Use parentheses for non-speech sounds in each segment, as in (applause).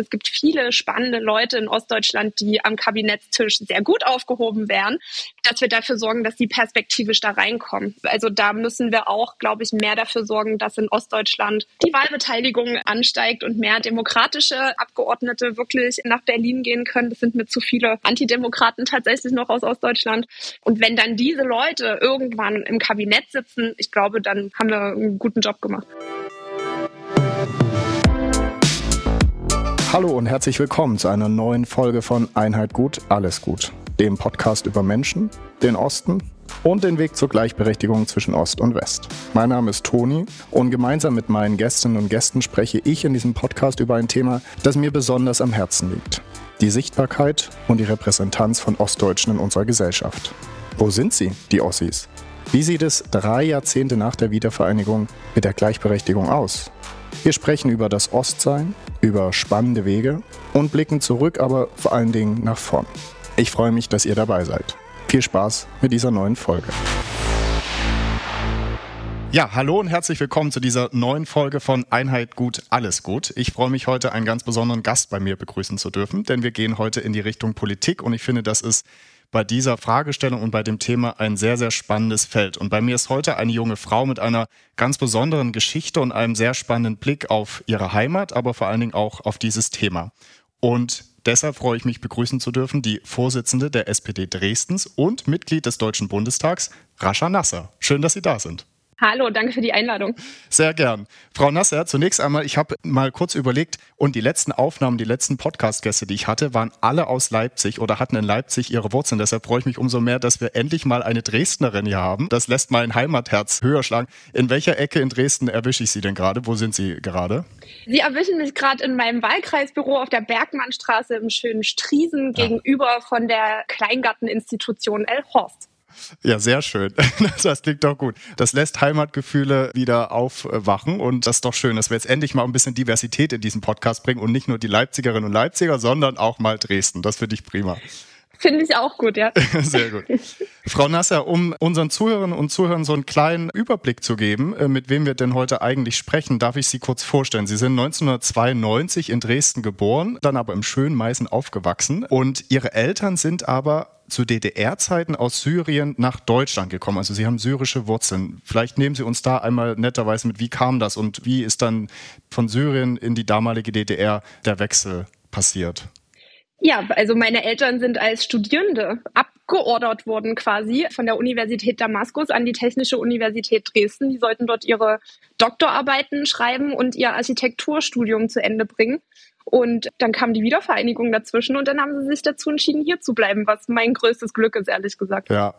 es gibt viele spannende Leute in Ostdeutschland, die am Kabinettstisch sehr gut aufgehoben wären, dass wir dafür sorgen, dass die perspektivisch da reinkommen. Also da müssen wir auch, glaube ich, mehr dafür sorgen, dass in Ostdeutschland die Wahlbeteiligung ansteigt und mehr demokratische Abgeordnete wirklich nach Berlin gehen können. Das sind mir zu viele Antidemokraten tatsächlich noch aus Ostdeutschland. Und wenn dann diese Leute irgendwann im Kabinett sitzen, ich glaube, dann haben wir einen guten Job gemacht. Hallo und herzlich willkommen zu einer neuen Folge von Einheit gut, alles gut, dem Podcast über Menschen, den Osten und den Weg zur Gleichberechtigung zwischen Ost und West. Mein Name ist Toni und gemeinsam mit meinen Gästinnen und Gästen spreche ich in diesem Podcast über ein Thema, das mir besonders am Herzen liegt. Die Sichtbarkeit und die Repräsentanz von Ostdeutschen in unserer Gesellschaft. Wo sind sie, die Ossis? Wie sieht es drei Jahrzehnte nach der Wiedervereinigung mit der Gleichberechtigung aus? Wir sprechen über das Ostsein, über spannende Wege und blicken zurück, aber vor allen Dingen nach vorn. Ich freue mich, dass ihr dabei seid. Viel Spaß mit dieser neuen Folge. Ja, hallo und herzlich willkommen zu dieser neuen Folge von Einheit gut, alles gut. Ich freue mich heute einen ganz besonderen Gast bei mir begrüßen zu dürfen, denn wir gehen heute in die Richtung Politik und ich finde, das ist bei dieser Fragestellung und bei dem Thema ein sehr, sehr spannendes Feld. Und bei mir ist heute eine junge Frau mit einer ganz besonderen Geschichte und einem sehr spannenden Blick auf ihre Heimat, aber vor allen Dingen auch auf dieses Thema. Und deshalb freue ich mich begrüßen zu dürfen, die Vorsitzende der SPD Dresdens und Mitglied des Deutschen Bundestags, Rascha Nasser. Schön, dass Sie da sind. Hallo, danke für die Einladung. Sehr gern. Frau Nasser, zunächst einmal, ich habe mal kurz überlegt und die letzten Aufnahmen, die letzten Podcast-Gäste, die ich hatte, waren alle aus Leipzig oder hatten in Leipzig ihre Wurzeln. Deshalb freue ich mich umso mehr, dass wir endlich mal eine Dresdnerin hier haben. Das lässt mein Heimatherz höher schlagen. In welcher Ecke in Dresden erwische ich Sie denn gerade? Wo sind Sie gerade? Sie erwischen mich gerade in meinem Wahlkreisbüro auf der Bergmannstraße im schönen Striesen ja. gegenüber von der Kleingarteninstitution Elhorst. Ja, sehr schön. (laughs) Das klingt doch gut. Das lässt Heimatgefühle wieder aufwachen und das ist doch schön, dass wir jetzt endlich mal ein bisschen Diversität in diesen Podcast bringen und nicht nur die Leipzigerinnen und Leipziger, sondern auch mal Dresden. Das finde ich prima. Finde ich auch gut, ja. (laughs) Sehr gut. Frau Nasser, um unseren Zuhörerinnen und Zuhörern so einen kleinen Überblick zu geben, äh, mit wem wir denn heute eigentlich sprechen, darf ich Sie kurz vorstellen. Sie sind 1992 in Dresden geboren, dann aber im schönen Meißen aufgewachsen und Ihre Eltern sind aber zu DDR-Zeiten aus Syrien nach Deutschland gekommen. Also Sie haben syrische Wurzeln. Vielleicht nehmen Sie uns da einmal netterweise mit, wie kam das und wie ist dann von Syrien in die damalige DDR der Wechsel passiert? Ja, also meine Eltern sind als Studierende abgeordert worden quasi von der Universität Damaskus an die Technische Universität Dresden. Die sollten dort ihre Doktorarbeiten schreiben und ihr Architekturstudium zu Ende bringen. Und dann kam die Wiedervereinigung dazwischen und dann haben sie sich dazu entschieden, hier zu bleiben, was mein größtes Glück ist, ehrlich gesagt. Ja.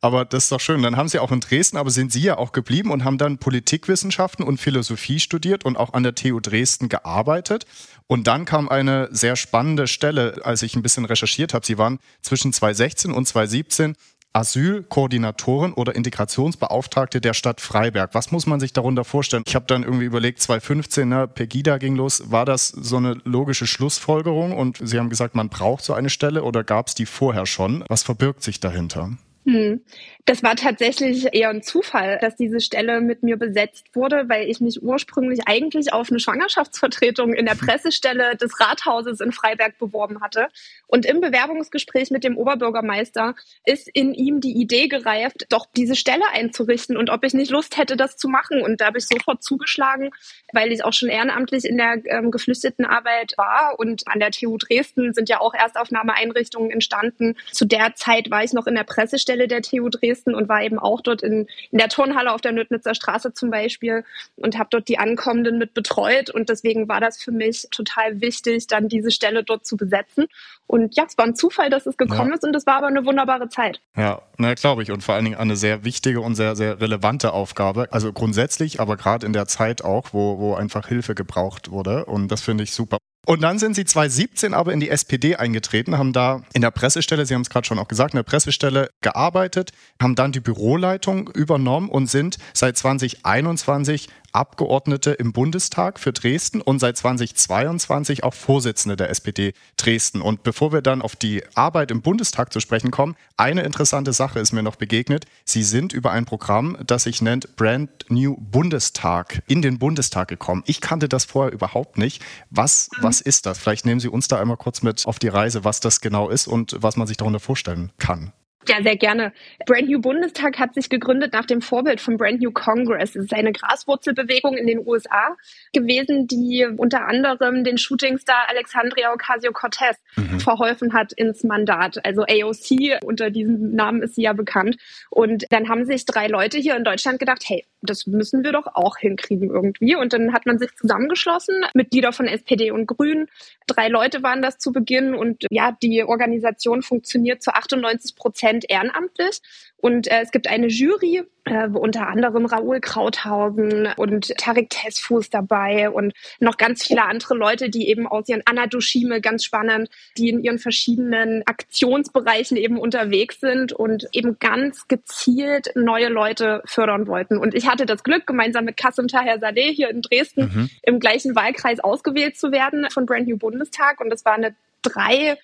Aber das ist doch schön. Dann haben Sie auch in Dresden, aber sind Sie ja auch geblieben und haben dann Politikwissenschaften und Philosophie studiert und auch an der TU Dresden gearbeitet. Und dann kam eine sehr spannende Stelle, als ich ein bisschen recherchiert habe. Sie waren zwischen 2016 und 2017 Asylkoordinatorin oder Integrationsbeauftragte der Stadt Freiberg. Was muss man sich darunter vorstellen? Ich habe dann irgendwie überlegt, 2015, ne, Pegida ging los. War das so eine logische Schlussfolgerung? Und Sie haben gesagt, man braucht so eine Stelle oder gab es die vorher schon? Was verbirgt sich dahinter? Hm. Das war tatsächlich eher ein Zufall, dass diese Stelle mit mir besetzt wurde, weil ich mich ursprünglich eigentlich auf eine Schwangerschaftsvertretung in der Pressestelle des Rathauses in Freiberg beworben hatte. Und im Bewerbungsgespräch mit dem Oberbürgermeister ist in ihm die Idee gereift, doch diese Stelle einzurichten und ob ich nicht Lust hätte, das zu machen. Und da habe ich sofort zugeschlagen, weil ich auch schon ehrenamtlich in der ähm, Geflüchtetenarbeit war. Und an der TU Dresden sind ja auch Erstaufnahmeeinrichtungen entstanden. Zu der Zeit war ich noch in der Pressestelle der TU Dresden Dresden und war eben auch dort in, in der Turnhalle auf der Nötnitzer Straße zum Beispiel und habe dort die Ankommenden mit betreut. Und deswegen war das für mich total wichtig, dann diese Stelle dort zu besetzen. Und ja, es war ein Zufall, dass es gekommen ja. ist und es war aber eine wunderbare Zeit. Ja, na glaube ich. Und vor allen Dingen eine sehr wichtige und sehr, sehr relevante Aufgabe. Also grundsätzlich, aber gerade in der Zeit auch, wo, wo einfach Hilfe gebraucht wurde. Und das finde ich super. Und dann sind sie 2017 aber in die SPD eingetreten, haben da in der Pressestelle, Sie haben es gerade schon auch gesagt, in der Pressestelle gearbeitet, haben dann die Büroleitung übernommen und sind seit 2021 Abgeordnete im Bundestag für Dresden und seit 2022 auch Vorsitzende der SPD Dresden. Und bevor wir dann auf die Arbeit im Bundestag zu sprechen kommen, eine interessante Sache ist mir noch begegnet. Sie sind über ein Programm, das sich nennt Brand New Bundestag, in den Bundestag gekommen. Ich kannte das vorher überhaupt nicht. Was, was ist das? Vielleicht nehmen Sie uns da einmal kurz mit auf die Reise, was das genau ist und was man sich darunter vorstellen kann. Ja, sehr gerne. Brand New Bundestag hat sich gegründet nach dem Vorbild von Brand New Congress. Es ist eine Graswurzelbewegung in den USA gewesen, die unter anderem den Shootingstar Alexandria Ocasio-Cortez mhm. verholfen hat ins Mandat. Also AOC, unter diesem Namen ist sie ja bekannt. Und dann haben sich drei Leute hier in Deutschland gedacht, hey, das müssen wir doch auch hinkriegen irgendwie. Und dann hat man sich zusammengeschlossen, Mitglieder von SPD und Grünen. Drei Leute waren das zu Beginn und ja, die Organisation funktioniert zu 98 Prozent ehrenamtlich. Und äh, es gibt eine Jury, äh, wo unter anderem Raoul Krauthausen und Tarek Tesfuß dabei und noch ganz viele andere Leute, die eben aus ihren Anna Dushime, ganz spannend, die in ihren verschiedenen Aktionsbereichen eben unterwegs sind und eben ganz gezielt neue Leute fördern wollten. Und ich hatte das Glück, gemeinsam mit Kassim Taher Saleh hier in Dresden mhm. im gleichen Wahlkreis ausgewählt zu werden von Brand New Bundestag. Und es war eine drei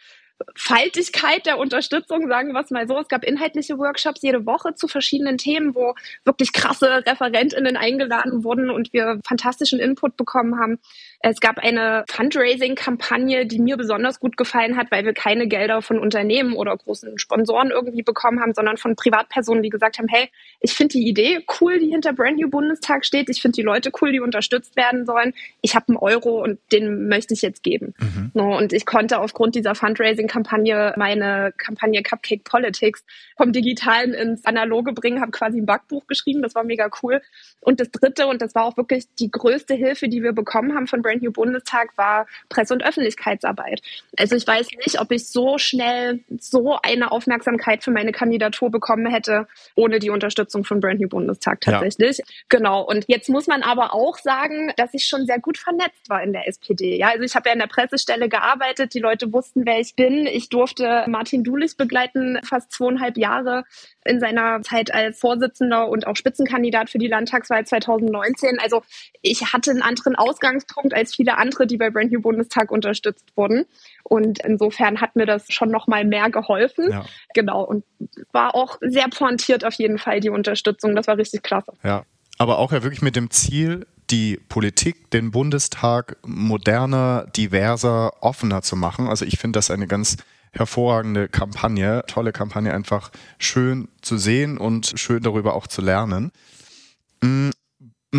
Faltigkeit der Unterstützung, sagen wir es mal so. Es gab inhaltliche Workshops jede Woche zu verschiedenen Themen, wo wirklich krasse ReferentInnen eingeladen wurden und wir fantastischen Input bekommen haben. Es gab eine Fundraising-Kampagne, die mir besonders gut gefallen hat, weil wir keine Gelder von Unternehmen oder großen Sponsoren irgendwie bekommen haben, sondern von Privatpersonen, die gesagt haben, hey, ich finde die Idee cool, die hinter Brand New Bundestag steht. Ich finde die Leute cool, die unterstützt werden sollen. Ich habe einen Euro und den möchte ich jetzt geben. Mhm. No, und ich konnte aufgrund dieser Fundraising-Kampagne meine Kampagne Cupcake Politics vom Digitalen ins Analoge bringen, habe quasi ein Backbuch geschrieben. Das war mega cool. Und das Dritte, und das war auch wirklich die größte Hilfe, die wir bekommen haben von Brand Brand New Bundestag war Presse- und Öffentlichkeitsarbeit. Also ich weiß nicht, ob ich so schnell so eine Aufmerksamkeit für meine Kandidatur bekommen hätte, ohne die Unterstützung von Brand New Bundestag tatsächlich. Ja. Genau. Und jetzt muss man aber auch sagen, dass ich schon sehr gut vernetzt war in der SPD. Ja, also ich habe ja in der Pressestelle gearbeitet. Die Leute wussten, wer ich bin. Ich durfte Martin Dulich begleiten, fast zweieinhalb Jahre in seiner Zeit als Vorsitzender und auch Spitzenkandidat für die Landtagswahl 2019. Also ich hatte einen anderen Ausgangspunkt als viele andere, die bei Brand New Bundestag unterstützt wurden. Und insofern hat mir das schon noch mal mehr geholfen. Ja. Genau. Und war auch sehr pointiert auf jeden Fall die Unterstützung. Das war richtig klasse. Ja. Aber auch ja wirklich mit dem Ziel, die Politik, den Bundestag moderner, diverser, offener zu machen. Also ich finde das eine ganz hervorragende Kampagne, tolle Kampagne, einfach schön zu sehen und schön darüber auch zu lernen.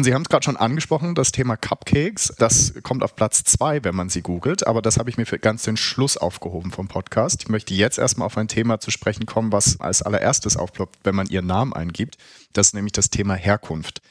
Sie haben es gerade schon angesprochen, das Thema Cupcakes. Das kommt auf Platz zwei, wenn man sie googelt, aber das habe ich mir für ganz den Schluss aufgehoben vom Podcast. Ich möchte jetzt erstmal auf ein Thema zu sprechen kommen, was als allererstes aufploppt, wenn man Ihren Namen eingibt. Das ist nämlich das Thema Herkunft.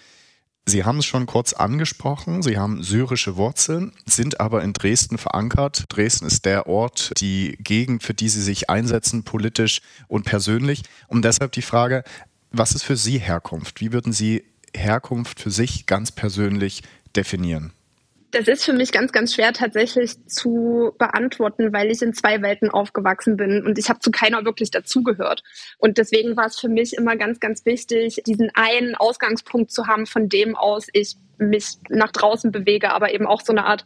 Sie haben es schon kurz angesprochen, Sie haben syrische Wurzeln, sind aber in Dresden verankert. Dresden ist der Ort, die Gegend, für die Sie sich einsetzen, politisch und persönlich. Und deshalb die Frage, was ist für Sie Herkunft? Wie würden Sie Herkunft für sich ganz persönlich definieren? Das ist für mich ganz, ganz schwer tatsächlich zu beantworten, weil ich in zwei Welten aufgewachsen bin und ich habe zu keiner wirklich dazugehört. Und deswegen war es für mich immer ganz, ganz wichtig, diesen einen Ausgangspunkt zu haben, von dem aus ich mich nach draußen bewege, aber eben auch so eine Art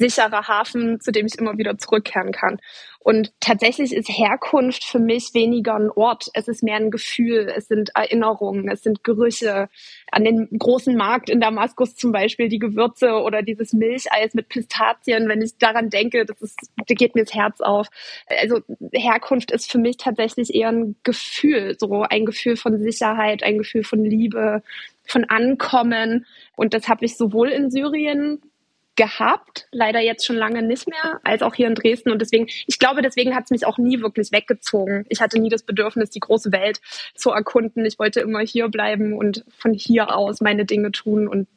sicherer Hafen, zu dem ich immer wieder zurückkehren kann. Und tatsächlich ist Herkunft für mich weniger ein Ort. Es ist mehr ein Gefühl. Es sind Erinnerungen. Es sind Gerüche. An den großen Markt in Damaskus zum Beispiel, die Gewürze oder dieses Milcheis mit Pistazien. Wenn ich daran denke, das ist, da geht mir das Herz auf. Also Herkunft ist für mich tatsächlich eher ein Gefühl. So ein Gefühl von Sicherheit, ein Gefühl von Liebe, von Ankommen. Und das habe ich sowohl in Syrien gehabt, leider jetzt schon lange nicht mehr, als auch hier in Dresden. Und deswegen, ich glaube, deswegen hat es mich auch nie wirklich weggezogen. Ich hatte nie das Bedürfnis, die große Welt zu erkunden. Ich wollte immer hier bleiben und von hier aus meine Dinge tun. Und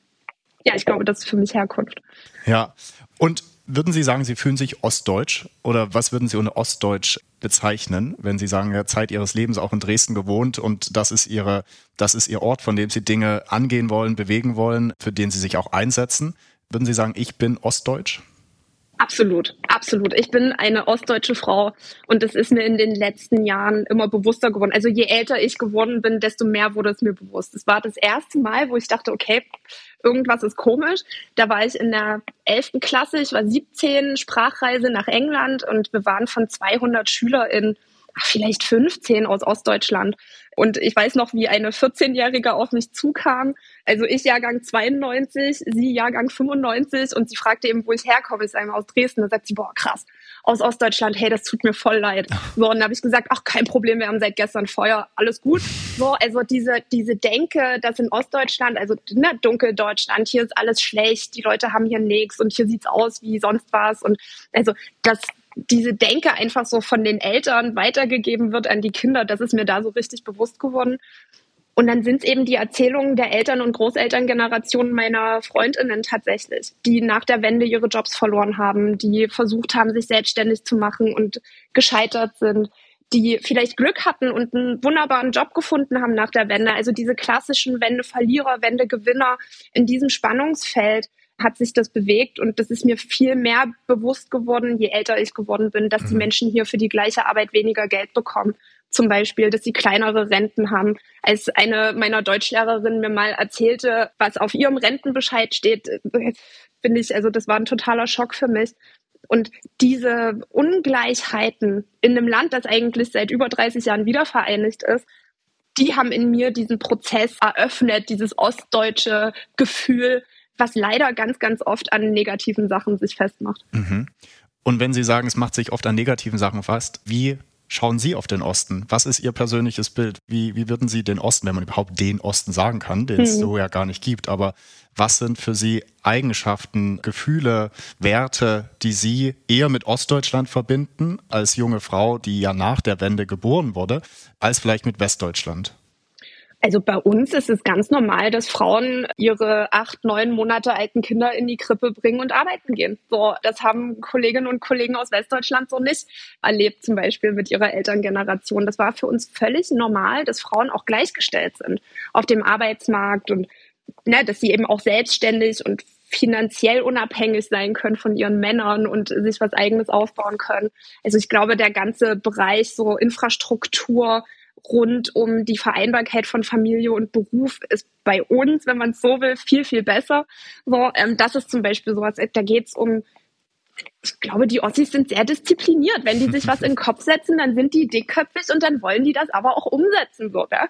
ja, ich glaube, das ist für mich Herkunft. Ja. Und würden Sie sagen, Sie fühlen sich ostdeutsch oder was würden Sie unter ostdeutsch bezeichnen, wenn Sie sagen, ja, Zeit Ihres Lebens auch in Dresden gewohnt und das ist Ihre, das ist Ihr Ort, von dem Sie Dinge angehen wollen, bewegen wollen, für den Sie sich auch einsetzen? Würden Sie sagen, ich bin ostdeutsch? Absolut, absolut. Ich bin eine ostdeutsche Frau und es ist mir in den letzten Jahren immer bewusster geworden. Also je älter ich geworden bin, desto mehr wurde es mir bewusst. Es war das erste Mal, wo ich dachte, okay, irgendwas ist komisch. Da war ich in der 11. Klasse, ich war 17, Sprachreise nach England und wir waren von 200 SchülerInnen ach, vielleicht 15 aus Ostdeutschland. Und ich weiß noch, wie eine 14-Jährige auf mich zukam. Also ich Jahrgang 92, sie Jahrgang 95 und sie fragte eben, wo ich herkomme. Ich sage aus Dresden. Da sagt sie, boah, krass, aus Ostdeutschland, hey, das tut mir voll leid. (laughs) So, und dann habe ich gesagt, ach, kein Problem, wir haben seit gestern Feuer, alles gut. So, also diese, diese Denke, dass in Ostdeutschland, also ne, Dunkeldeutschland, hier ist alles schlecht, die Leute haben hier nichts und hier sieht's aus wie sonst was. Und also das, diese Denke einfach so von den Eltern weitergegeben wird an die Kinder, das ist mir da so richtig bewusst geworden. Und dann sind es eben die Erzählungen der Eltern- und Großelterngenerationen meiner Freundinnen tatsächlich, die nach der Wende ihre Jobs verloren haben, die versucht haben, sich selbstständig zu machen und gescheitert sind, die vielleicht Glück hatten und einen wunderbaren Job gefunden haben nach der Wende. Also diese klassischen Wende-Verlierer, Wende-Gewinner in diesem Spannungsfeld hat sich das bewegt und das ist mir viel mehr bewusst geworden, je älter ich geworden bin, dass die mhm. Menschen hier für die gleiche Arbeit weniger Geld bekommen. Zum Beispiel, dass sie kleinere Renten haben. Als eine meiner Deutschlehrerinnen mir mal erzählte, was auf ihrem Rentenbescheid steht, finde ich, also das war ein totaler Schock für mich. Und diese Ungleichheiten in einem Land, das eigentlich seit über 30 Jahren wiedervereinigt ist, die haben in mir diesen Prozess eröffnet, dieses ostdeutsche Gefühl, was leider ganz, ganz oft an negativen Sachen sich festmacht. Mhm. Und wenn Sie sagen, es macht sich oft an negativen Sachen fest, wie schauen Sie auf den Osten? Was ist Ihr persönliches Bild? Wie, wie würden Sie den Osten, wenn man überhaupt den Osten sagen kann, den es hm. so ja gar nicht gibt, aber was sind für Sie Eigenschaften, Gefühle, Werte, die Sie eher mit Ostdeutschland verbinden als junge Frau, die ja nach der Wende geboren wurde, als vielleicht mit Westdeutschland? Also bei uns ist es ganz normal, dass Frauen ihre acht, neun Monate alten Kinder in die Krippe bringen und arbeiten gehen. So, das haben Kolleginnen und Kollegen aus Westdeutschland so nicht erlebt, zum Beispiel mit ihrer Elterngeneration. Das war für uns völlig normal, dass Frauen auch gleichgestellt sind auf dem Arbeitsmarkt und ne, dass sie eben auch selbstständig und finanziell unabhängig sein können von ihren Männern und sich was eigenes aufbauen können. Also ich glaube, der ganze Bereich so Infrastruktur, rund um die Vereinbarkeit von Familie und Beruf ist bei uns, wenn man es so will, viel, viel besser. So, ähm, das ist zum Beispiel sowas, da geht es um ich glaube, die Ossis sind sehr diszipliniert. Wenn die sich was in den Kopf setzen, dann sind die dickköpfig und dann wollen die das aber auch umsetzen. So, ja?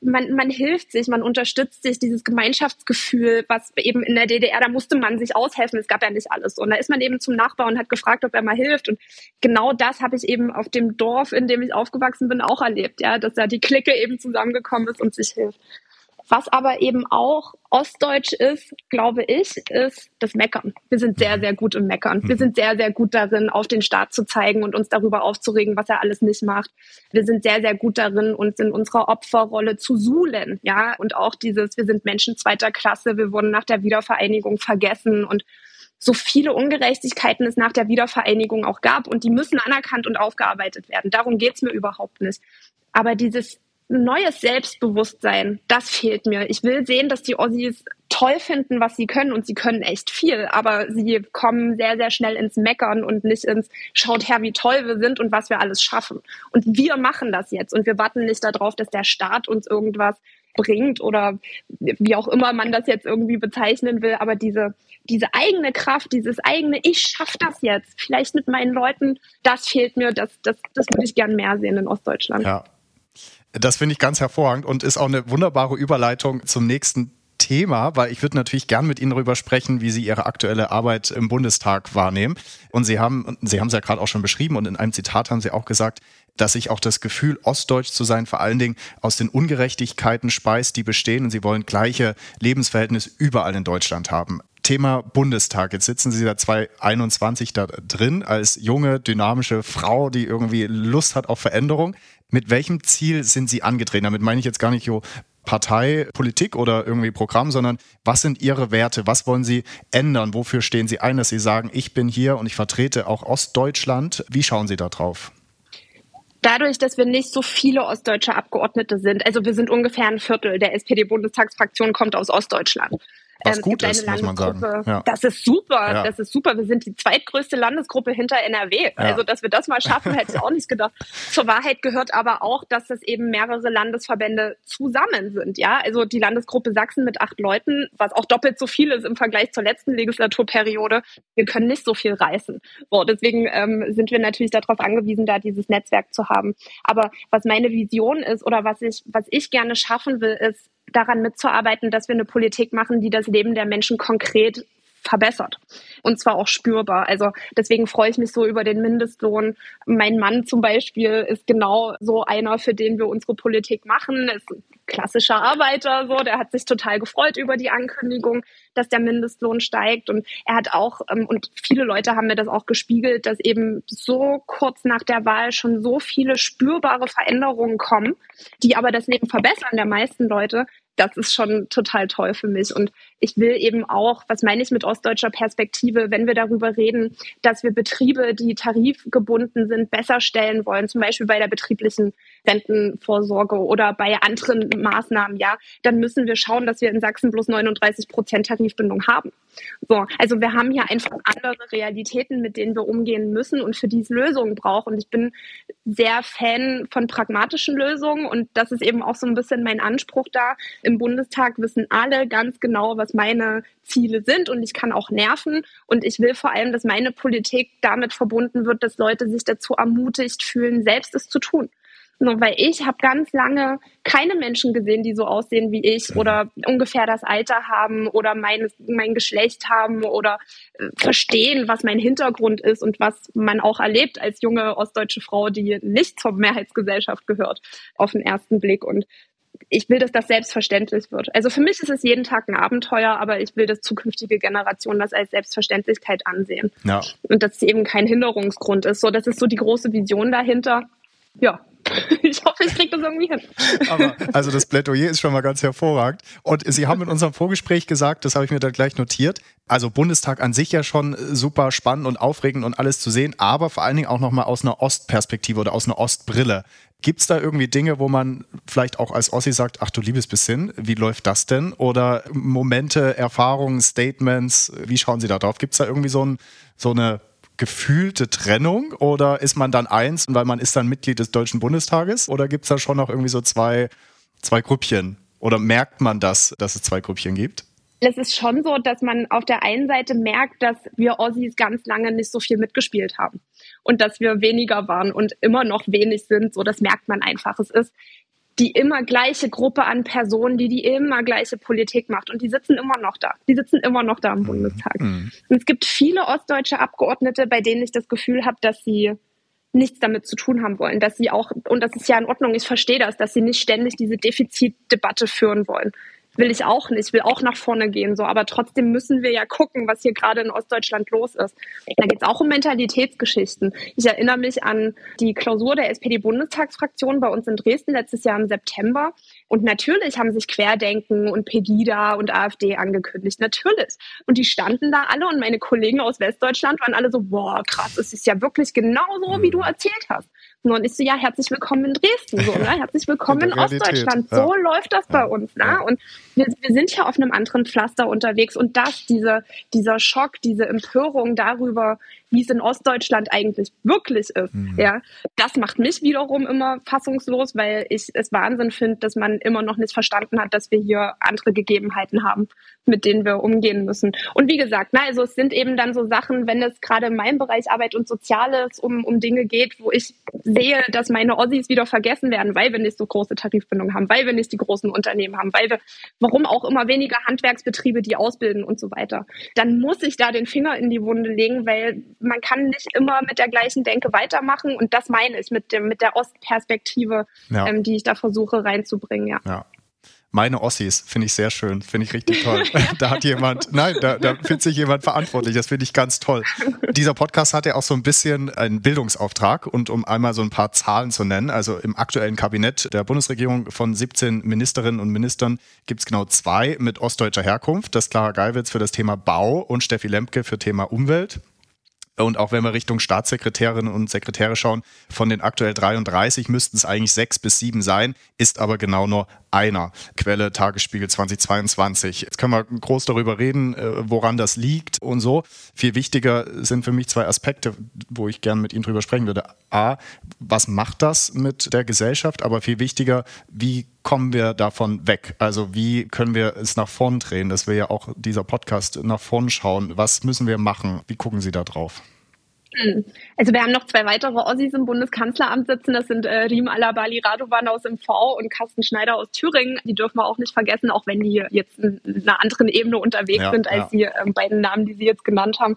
man, man hilft sich, man unterstützt sich, dieses Gemeinschaftsgefühl, was eben in der DDR, da musste man sich aushelfen, es gab ja nicht alles. Und da ist man eben zum Nachbar und hat gefragt, ob er mal hilft. Und genau das habe ich eben auf dem Dorf, in dem ich aufgewachsen bin, auch erlebt, ja, dass da die Clique eben zusammengekommen ist und sich hilft. Was aber eben auch ostdeutsch ist, glaube ich, ist das Meckern. Wir sind sehr, sehr gut im Meckern. Wir mhm. sind sehr, sehr gut darin, auf den Staat zu zeigen und uns darüber aufzuregen, was er alles nicht macht. Wir sind sehr, sehr gut darin, uns in unserer Opferrolle zu suhlen. Ja, und auch dieses, wir sind Menschen zweiter Klasse, wir wurden nach der Wiedervereinigung vergessen und so viele Ungerechtigkeiten es nach der Wiedervereinigung auch gab und die müssen anerkannt und aufgearbeitet werden. Darum geht's mir überhaupt nicht. Aber dieses neues Selbstbewusstsein, das fehlt mir. Ich will sehen, dass die Ossis toll finden, was sie können und sie können echt viel, aber sie kommen sehr, sehr schnell ins Meckern und nicht ins Schaut her, wie toll wir sind und was wir alles schaffen. Und wir machen das jetzt und wir warten nicht darauf, dass der Staat uns irgendwas bringt oder wie auch immer man das jetzt irgendwie bezeichnen will, aber diese, diese eigene Kraft, dieses eigene, ich schaffe das jetzt, vielleicht mit meinen Leuten, das fehlt mir, das, das, das würde ich gern mehr sehen in Ostdeutschland. Ja, das finde ich ganz hervorragend und ist auch eine wunderbare Überleitung zum nächsten Thema, weil ich würde natürlich gern mit Ihnen darüber sprechen, wie Sie Ihre aktuelle Arbeit im Bundestag wahrnehmen. Und Sie haben, Sie haben es ja gerade auch schon beschrieben und in einem Zitat haben Sie auch gesagt, dass sich auch das Gefühl, ostdeutsch zu sein, vor allen Dingen aus den Ungerechtigkeiten speist, die bestehen und Sie wollen gleiche Lebensverhältnisse überall in Deutschland haben. Thema Bundestag. Jetzt sitzen Sie da 2021 da drin als junge, dynamische Frau, die irgendwie Lust hat auf Veränderung. Mit welchem Ziel sind Sie angetreten? Damit meine ich jetzt gar nicht so Partei, Politik oder irgendwie Programm, sondern was sind Ihre Werte? Was wollen Sie ändern? Wofür stehen Sie ein, dass Sie sagen, ich bin hier und ich vertrete auch Ostdeutschland? Wie schauen Sie da drauf? Dadurch, dass wir nicht so viele ostdeutsche Abgeordnete sind, also wir sind ungefähr ein Viertel der SPD-Bundestagsfraktion kommt aus Ostdeutschland Was ähm, gut ist, muss man sagen. Ja. Das ist super, ja. das ist super. Wir sind die zweitgrößte Landesgruppe hinter NRW. Ja. Also, dass wir das mal schaffen, hätte ich auch nicht gedacht. (laughs) Zur Wahrheit gehört aber auch, dass das eben mehrere Landesverbände zusammen sind. Ja, also die Landesgruppe Sachsen mit acht Leuten, was auch doppelt so viel ist im Vergleich zur letzten Legislaturperiode. Wir können nicht so viel reißen. So, deswegen ähm, sind wir natürlich darauf angewiesen, da dieses Netzwerk zu haben. Aber was meine Vision ist oder was ich, was ich gerne schaffen will, ist, daran mitzuarbeiten, dass wir eine Politik machen, die das Leben der Menschen konkret verbessert. Und zwar auch spürbar. Also deswegen freue ich mich so über den Mindestlohn. Mein Mann zum Beispiel ist genau so einer, für den wir unsere Politik machen. Ist ein klassischer Arbeiter, so. Der hat sich total gefreut über die Ankündigung, dass der Mindestlohn steigt. Und er hat auch, ähm, und viele Leute haben mir das auch gespiegelt, dass eben so kurz nach der Wahl schon so viele spürbare Veränderungen kommen, die aber das Leben verbessern der meisten Leute, das ist schon total toll für mich. Und ich will eben auch, was meine ich mit ostdeutscher Perspektive, wenn wir darüber reden, dass wir Betriebe, die tarifgebunden sind, besser stellen wollen, zum Beispiel bei der betrieblichen Rentenvorsorge oder bei anderen Maßnahmen, ja, dann müssen wir schauen, dass wir in Sachsen bloß 39 Prozent Tarifbindung haben. So, also wir haben hier einfach andere Realitäten, mit denen wir umgehen müssen und für die es Lösungen braucht. Und ich bin sehr Fan von pragmatischen Lösungen und das ist eben auch so ein bisschen mein Anspruch da. Im Bundestag wissen alle ganz genau, was meine Ziele sind und ich kann auch nerven und ich will vor allem, dass meine Politik damit verbunden wird, dass Leute sich dazu ermutigt fühlen, selbst es zu tun. Nur weil ich habe ganz lange keine Menschen gesehen, die so aussehen wie ich oder ungefähr das Alter haben oder mein, mein Geschlecht haben oder äh, verstehen, was mein Hintergrund ist und was man auch erlebt als junge ostdeutsche Frau, die nicht zur Mehrheitsgesellschaft gehört, auf den ersten Blick. Und ich will, dass das selbstverständlich wird. Also für mich ist es jeden Tag ein Abenteuer, aber ich will, dass zukünftige Generationen das als Selbstverständlichkeit ansehen. Ja. Und dass es eben kein Hinderungsgrund ist. So, das ist so die große Vision dahinter. Ja, (laughs) ich hoffe, ich kriege das irgendwie hin. Aber, (laughs) also das Plädoyer ist schon mal ganz hervorragend. Und Sie haben in unserem Vorgespräch gesagt, das habe ich mir dann gleich notiert, also Bundestag an sich ja schon super spannend und aufregend und alles zu sehen, aber vor allen Dingen auch nochmal aus einer Ostperspektive oder aus einer Ostbrille. Gibt es da irgendwie Dinge, wo man vielleicht auch als Ossi sagt, ach du liebes bisschen, wie läuft das denn? Oder Momente, Erfahrungen, Statements, wie schauen Sie da drauf? Gibt es da irgendwie so, ein, so eine gefühlte Trennung oder ist man dann eins, weil man ist dann Mitglied des Deutschen Bundestages oder gibt es da schon noch irgendwie so zwei, zwei Grüppchen? Oder merkt man das, dass es zwei Grüppchen gibt? Es ist schon so, dass man auf der einen Seite merkt, dass wir Ossis ganz lange nicht so viel mitgespielt haben und dass wir weniger waren und immer noch wenig sind. So, das merkt man einfach. Es ist die immer gleiche Gruppe an Personen, die die immer gleiche Politik macht. Und die sitzen immer noch da. Die sitzen immer noch da im mhm. Bundestag. Mhm. Und es gibt viele ostdeutsche Abgeordnete, bei denen ich das Gefühl habe, dass sie nichts damit zu tun haben wollen, dass sie auch, und das ist ja in Ordnung, ich verstehe das, dass sie nicht ständig diese Defizitdebatte führen wollen will ich auch nicht, will auch nach vorne gehen, so. Aber trotzdem müssen wir ja gucken, was hier gerade in Ostdeutschland los ist. Da geht es auch um Mentalitätsgeschichten. Ich erinnere mich an die Klausur der SPD-Bundestagsfraktion bei uns in Dresden letztes Jahr im September. Und natürlich haben sich Querdenken und Pegida und AfD angekündigt. Natürlich. Und die standen da alle und meine Kollegen aus Westdeutschland waren alle so, boah, krass, es ist ja wirklich genau so, wie du erzählt hast. Und ich so, ja, herzlich willkommen in Dresden, so, ne? (laughs) Herzlich willkommen in, in Ostdeutschland. So ja. läuft das bei uns, ne? Und wir, wir sind ja auf einem anderen Pflaster unterwegs und das, diese, dieser Schock, diese Empörung darüber, wie es in Ostdeutschland eigentlich wirklich ist. Mhm. Ja, das macht mich wiederum immer fassungslos, weil ich es Wahnsinn finde, dass man immer noch nicht verstanden hat, dass wir hier andere Gegebenheiten haben, mit denen wir umgehen müssen. Und wie gesagt, na, also es sind eben dann so Sachen, wenn es gerade in meinem Bereich Arbeit und Soziales um, um Dinge geht, wo ich sehe, dass meine Ossis wieder vergessen werden, weil wir nicht so große Tarifbindungen haben, weil wir nicht die großen Unternehmen haben, weil wir, warum auch immer weniger Handwerksbetriebe, die ausbilden und so weiter. Dann muss ich da den Finger in die Wunde legen, weil man kann nicht immer mit der gleichen Denke weitermachen und das meine ich mit dem mit der Ostperspektive, ja. ähm, die ich da versuche reinzubringen. Ja. ja. Meine Ossis finde ich sehr schön, finde ich richtig toll. (laughs) da hat jemand, nein, da, da findet sich jemand verantwortlich. Das finde ich ganz toll. Dieser Podcast hat ja auch so ein bisschen einen Bildungsauftrag und um einmal so ein paar Zahlen zu nennen. Also im aktuellen Kabinett der Bundesregierung von 17 Ministerinnen und Ministern gibt es genau zwei mit ostdeutscher Herkunft. Das Clara Geiwitz für das Thema Bau und Steffi Lemke für Thema Umwelt. Und auch wenn wir Richtung Staatssekretärinnen und Sekretäre schauen, von den aktuell 33 müssten es eigentlich sechs bis sieben sein, ist aber genau nur einer. Quelle Tagesspiegel 2022. Jetzt können wir groß darüber reden, äh, woran das liegt und so. Viel wichtiger sind für mich zwei Aspekte, wo ich gerne mit Ihnen drüber sprechen würde. A, was macht das mit der Gesellschaft? Aber viel wichtiger, wie kommen wir davon weg? Also wie können wir es nach vorn drehen, dass wir ja auch dieser Podcast nach vorn schauen? Was müssen wir machen? Wie gucken Sie da drauf? Hm. Also wir haben noch zwei weitere Ossis im Bundeskanzleramt sitzen. Das sind äh, Riem Alabali Radovan aus MV und Carsten Schneider aus Thüringen. Die dürfen wir auch nicht vergessen, auch wenn die jetzt in einer anderen Ebene unterwegs ja, sind als ja. die äh, beiden Namen, die Sie jetzt genannt haben.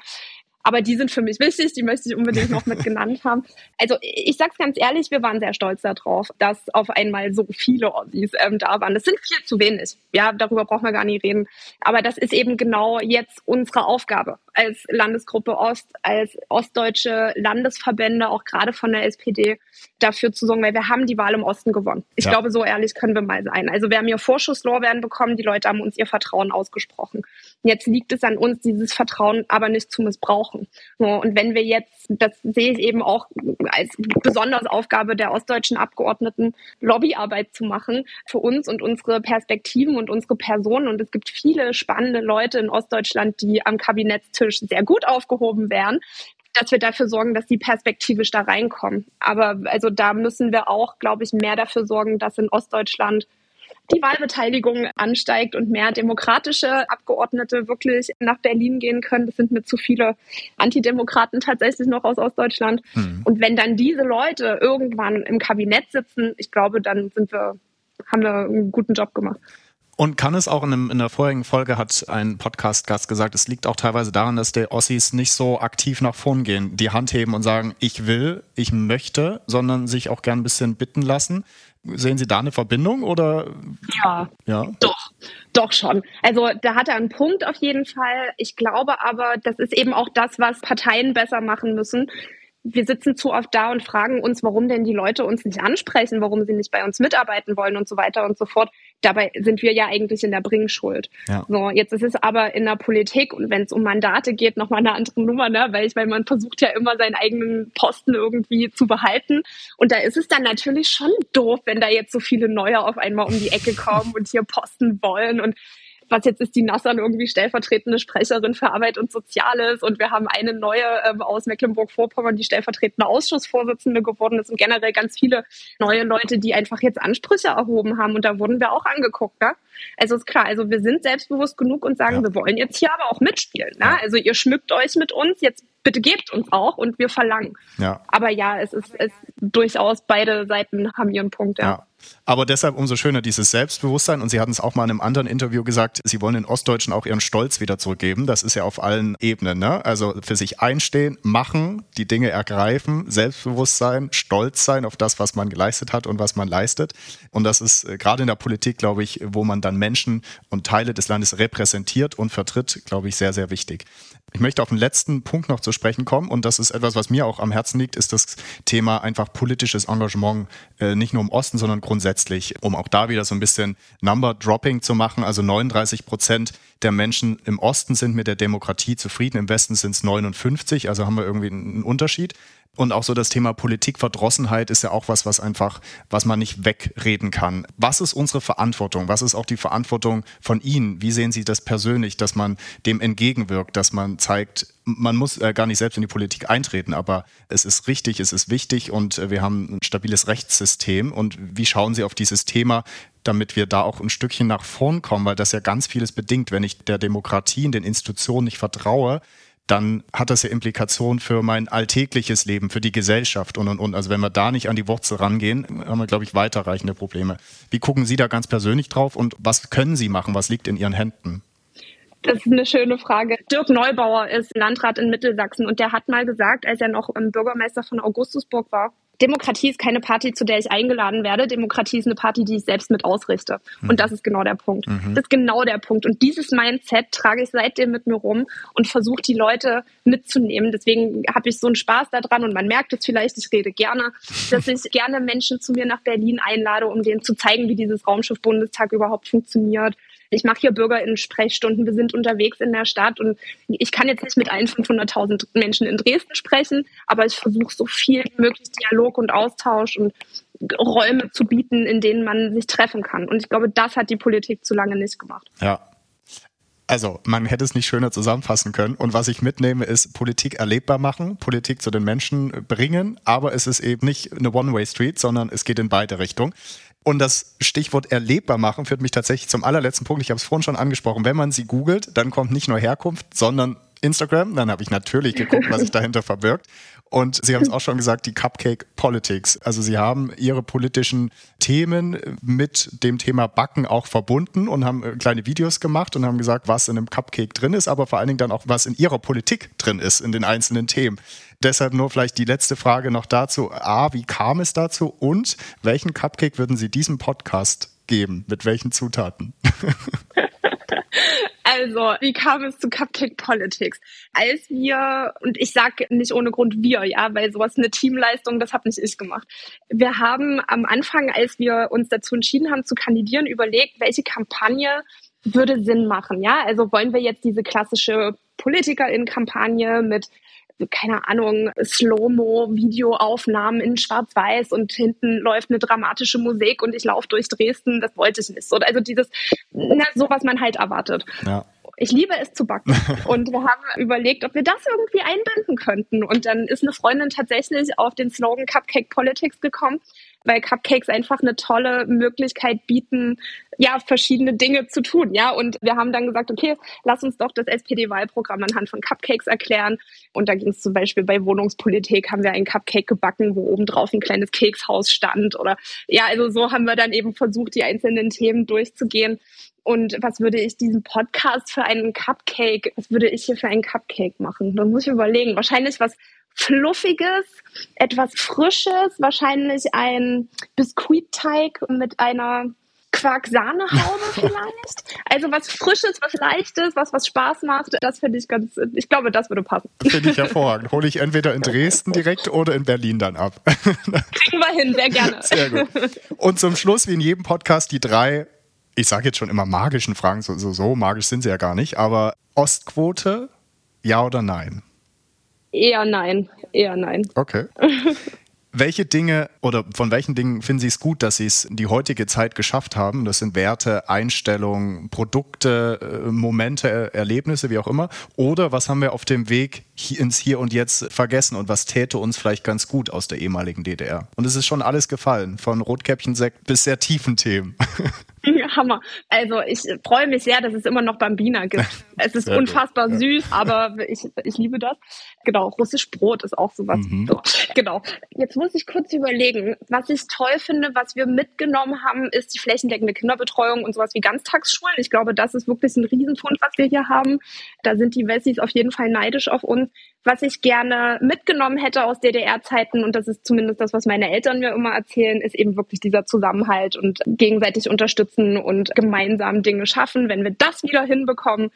Aber die sind für mich wichtig, die möchte ich unbedingt noch mit (laughs) genannt haben. Also ich sag's ganz ehrlich, wir waren sehr stolz darauf, dass auf einmal so viele Ossis ähm, da waren. Das sind viel zu wenig. Ja, darüber brauchen wir gar nicht reden. Aber das ist eben genau jetzt unsere Aufgabe als Landesgruppe Ost, als ostdeutsche Landesverbände, auch gerade von der SPD, dafür zu sorgen, weil wir haben die Wahl im Osten gewonnen. Ich ja. glaube, so ehrlich können wir mal sein. Also wir haben hier Vorschusslorbeeren bekommen, die Leute haben uns ihr Vertrauen ausgesprochen. Jetzt liegt es an uns, dieses Vertrauen aber nicht zu missbrauchen. Und wenn wir jetzt, das sehe ich eben auch als besonders Aufgabe der ostdeutschen Abgeordneten, Lobbyarbeit zu machen für uns und unsere Perspektiven und unsere Personen. Und es gibt viele spannende Leute in Ostdeutschland, die am Kabinettstisch sehr gut aufgehoben wären dass wir dafür sorgen, dass die perspektivisch da reinkommen. Aber also da müssen wir auch, glaube ich, mehr dafür sorgen, dass in Ostdeutschland die Wahlbeteiligung ansteigt und mehr demokratische Abgeordnete wirklich nach Berlin gehen können. Das sind mir zu viele Antidemokraten tatsächlich noch aus Ostdeutschland. Mhm. Und wenn dann diese Leute irgendwann im Kabinett sitzen, ich glaube, dann sind wir, haben wir einen guten Job gemacht. Und kann es auch in, einem, in der vorigen Folge hat ein Podcast-Gast gesagt, es liegt auch teilweise daran, dass die Ossis nicht so aktiv nach vorn gehen, die Hand heben und sagen, ich will, ich möchte, sondern sich auch gern ein bisschen bitten lassen. Sehen Sie da eine Verbindung oder? Ja, ja, doch, doch schon. Also da hat er einen Punkt auf jeden Fall. Ich glaube aber, das ist eben auch das, was Parteien besser machen müssen wir sitzen zu oft da und fragen uns, warum denn die Leute uns nicht ansprechen, warum sie nicht bei uns mitarbeiten wollen und so weiter und so fort. Dabei sind wir ja eigentlich in der Bringschuld. Ja. So, jetzt ist es aber in der Politik und wenn es um Mandate geht, nochmal eine andere Nummer, ne? weil ich, weil man versucht ja immer seinen eigenen Posten irgendwie zu behalten. Und da ist es dann natürlich schon doof, wenn da jetzt so viele Neue auf einmal um die Ecke kommen und hier Posten wollen und was jetzt ist die Nassan irgendwie stellvertretende Sprecherin für Arbeit und Soziales und wir haben eine neue ähm, aus Mecklenburg-Vorpommern, die stellvertretende Ausschussvorsitzende geworden ist und generell ganz viele neue Leute, die einfach jetzt Ansprüche erhoben haben und da wurden wir auch angeguckt. Ne? Also ist klar, also wir sind selbstbewusst genug und sagen, ja. wir wollen jetzt hier aber auch mitspielen. Ne? Also ihr schmückt euch mit uns, jetzt bitte gebt uns auch und wir verlangen. Ja. Aber ja, es ist, es durchaus beide Seiten haben ihren Punkt. Ja. Aber deshalb umso schöner dieses Selbstbewusstsein. Und Sie hatten es auch mal in einem anderen Interview gesagt, Sie wollen den Ostdeutschen auch ihren Stolz wieder zurückgeben. Das ist ja auf allen Ebenen. Ne? Also für sich einstehen, machen, die Dinge ergreifen, Selbstbewusstsein, stolz sein auf das, was man geleistet hat und was man leistet. Und das ist äh, gerade in der Politik, glaube ich, wo man dann Menschen und Teile des Landes repräsentiert und vertritt, glaube ich, sehr, sehr wichtig. Ich möchte auf den letzten Punkt noch zu sprechen kommen und das ist etwas, was mir auch am Herzen liegt, ist das Thema einfach politisches Engagement, äh, nicht nur im Osten, sondern grundsätzlich, um auch da wieder so ein bisschen Number Dropping zu machen. Also 39 Prozent der Menschen im Osten sind mit der Demokratie zufrieden, im Westen sind es 59, also haben wir irgendwie einen Unterschied. Und auch so das Thema Politikverdrossenheit ist ja auch was, was einfach, was man nicht wegreden kann. Was ist unsere Verantwortung? Was ist auch die Verantwortung von Ihnen? Wie sehen Sie das persönlich, dass man dem entgegenwirkt, dass man zeigt, man muss äh, gar nicht selbst in die Politik eintreten, aber es ist richtig, es ist wichtig und äh, wir haben ein stabiles Rechtssystem. Und wie schauen Sie auf dieses Thema, damit wir da auch ein Stückchen nach vorn kommen, weil das ja ganz vieles bedingt. Wenn ich der Demokratie in den Institutionen nicht vertraue, dann hat das ja Implikationen für mein alltägliches Leben, für die Gesellschaft und und und. Also wenn wir da nicht an die Wurzel rangehen, haben wir, glaube ich, weiterreichende Probleme. Wie gucken Sie da ganz persönlich drauf und was können Sie machen? Was liegt in Ihren Händen? Das ist eine schöne Frage. Dirk Neubauer ist Landrat in Mittelsachsen und der hat mal gesagt, als er noch Bürgermeister von Augustusburg war, Demokratie ist keine Party, zu der ich eingeladen werde. Demokratie ist eine Party, die ich selbst mit ausrichte. Mhm. Und das ist genau der Punkt. Mhm. Das ist genau der Punkt. Und dieses Mindset trage ich seitdem mit mir rum und versuche die Leute mitzunehmen. Deswegen habe ich so einen Spaß daran und man merkt es vielleicht, ich rede gerne, dass ich gerne Menschen zu mir nach Berlin einlade, um denen zu zeigen, wie dieses Raumschiff Bundestag überhaupt funktioniert, ich mache hier BürgerInnen-Sprechstunden, wir sind unterwegs in der Stadt und ich kann jetzt nicht mit allen 500.000 Menschen in Dresden sprechen, aber ich versuche so viel wie möglich Dialog und Austausch und Räume zu bieten, in denen man sich treffen kann. Und ich glaube, das hat die Politik zu lange nicht gemacht. Ja, also, man hätte es nicht schöner zusammenfassen können. Und was ich mitnehme, ist Politik erlebbar machen, Politik zu den Menschen bringen. Aber es ist eben nicht eine One-Way-Street, sondern es geht in beide Richtungen. Und das Stichwort erlebbar machen führt mich tatsächlich zum allerletzten Punkt. Ich habe es vorhin schon angesprochen. Wenn man sie googelt, dann kommt nicht nur Herkunft, sondern Instagram. Dann habe ich natürlich geguckt, was sich (laughs) dahinter verbirgt. Und Sie haben es auch schon gesagt, die Cupcake Politics. Also Sie haben Ihre politischen Themen mit dem Thema Backen auch verbunden und haben äh, kleine Videos gemacht und haben gesagt, was in einem Cupcake drin ist, aber vor allen Dingen dann auch, was in Ihrer Politik drin ist, in den einzelnen Themen. Deshalb nur vielleicht die letzte Frage noch dazu. A, wie kam es dazu und welchen Cupcake würden Sie diesem Podcast geben? Mit welchen Zutaten? (laughs) Also, wie kam es zu Cupcake Politics? Als wir, und ich sage nicht ohne Grund wir, ja, weil sowas eine Teamleistung, das habe nicht ich gemacht. Wir haben am Anfang, als wir uns dazu entschieden haben zu kandidieren, überlegt, welche Kampagne würde Sinn machen, ja? Also wollen wir jetzt diese klassische Politikerin-Kampagne mit keine Ahnung, Slow-Mo-Videoaufnahmen in Schwarz-Weiß und hinten läuft eine dramatische Musik und ich laufe durch Dresden, das wollte ich nicht. Also dieses, na, so was man halt erwartet. Ja. Ich liebe es zu backen. (laughs) Und wir haben überlegt, ob wir das irgendwie einbinden könnten. Und dann ist eine Freundin tatsächlich auf den Slogan Cupcake Politics gekommen weil Cupcakes einfach eine tolle Möglichkeit bieten, ja, verschiedene Dinge zu tun, ja. Und wir haben dann gesagt, okay, lass uns doch das SPD-Wahlprogramm anhand von Cupcakes erklären. Und da ging es zum Beispiel bei Wohnungspolitik, haben wir ein Cupcake gebacken, wo oben drauf ein kleines Kekshaus stand. Oder ja, also so haben wir dann eben versucht, die einzelnen Themen durchzugehen. Und was würde ich diesen Podcast für einen Cupcake, was würde ich hier für einen Cupcake machen? Da muss ich überlegen. Wahrscheinlich was Fluffiges, etwas Frisches, wahrscheinlich ein Biskuitteig mit einer Quark-Sahnehaube (laughs) vielleicht. Also was Frisches, was Leichtes, was was Spaß macht. Das finde ich ganz, ich glaube, das würde passen. Finde ich hervorragend. Hole ich entweder in Dresden direkt oder in Berlin dann ab. (laughs) Kriegen wir hin, sehr gerne. Sehr gut. Und zum Schluss, wie in jedem Podcast, die drei, ich sage jetzt schon immer magischen Fragen, so, so, so magisch sind sie ja gar nicht, aber Ostquote, ja oder nein? Eher nein, eher nein. Okay. (laughs) Welche Dinge oder von welchen Dingen finden Sie es gut, dass Sie es in die heutige Zeit geschafft haben? Das sind Werte, Einstellungen, Produkte, äh, Momente, Erlebnisse, wie auch immer. Oder was haben wir auf dem Weg ins Hier und Jetzt vergessen und was täte uns vielleicht ganz gut aus der ehemaligen DDR? Und es ist schon alles gefallen, von Rotkäppchensekt bis sehr tiefen Themen. (laughs) Hammer. Also ich freue mich sehr, dass es immer noch Bambina gibt. (laughs) Es ist unfassbar gut. süß, aber ich, ich liebe das. Genau, russisch Brot ist auch sowas. Mhm. So, genau. Jetzt muss ich kurz überlegen. Was ich toll finde, was wir mitgenommen haben, ist die flächendeckende Kinderbetreuung und sowas wie Ganztagsschulen. Ich glaube, das ist wirklich ein Riesenfund, was wir hier haben. Da sind die Wessis auf jeden Fall neidisch auf uns. Was ich gerne mitgenommen hätte aus DDR-Zeiten, und das ist zumindest das, was meine Eltern mir immer erzählen, ist eben wirklich dieser Zusammenhalt und gegenseitig unterstützen und gemeinsam Dinge schaffen. Wenn wir das wieder hinbekommen,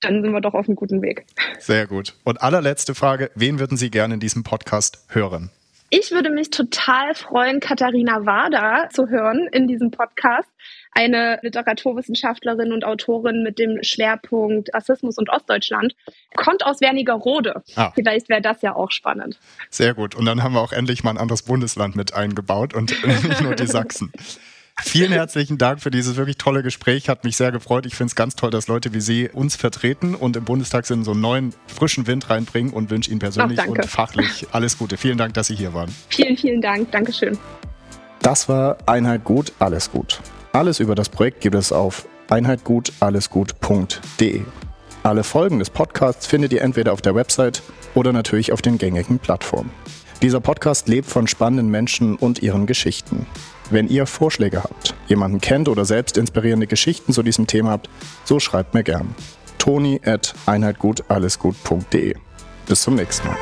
dann sind wir doch auf einem guten Weg. Sehr gut. Und allerletzte Frage, wen würden Sie gerne in diesem Podcast hören? Ich würde mich total freuen, Katharina Wader zu hören in diesem Podcast. Eine Literaturwissenschaftlerin und Autorin mit dem Schwerpunkt Rassismus und Ostdeutschland. Kommt aus Wernigerode. Ah. Vielleicht wäre das ja auch spannend. Sehr gut. Und dann haben wir auch endlich mal ein anderes Bundesland mit eingebaut und (laughs) nicht nur die Sachsen. Vielen herzlichen Dank für dieses wirklich tolle Gespräch. Hat mich sehr gefreut. Ich finde es ganz toll, dass Leute wie Sie uns vertreten und im Bundestag sind so einen neuen, frischen Wind reinbringen und wünsche Ihnen persönlich Ach, und fachlich alles Gute. Vielen Dank, dass Sie hier waren. Vielen, vielen Dank. Dankeschön. Das war Einheit gut, alles gut. Alles über das Projekt gibt es auf einheitgutallesgut.de. Alle Folgen des Podcasts findet ihr entweder auf der Website oder natürlich auf den gängigen Plattformen. Dieser Podcast lebt von spannenden Menschen und ihren Geschichten. Wenn ihr Vorschläge habt, jemanden kennt oder selbst inspirierende Geschichten zu diesem Thema habt, so schreibt mir gern. Toni at einheitgutallesgut.de. Bis zum nächsten Mal.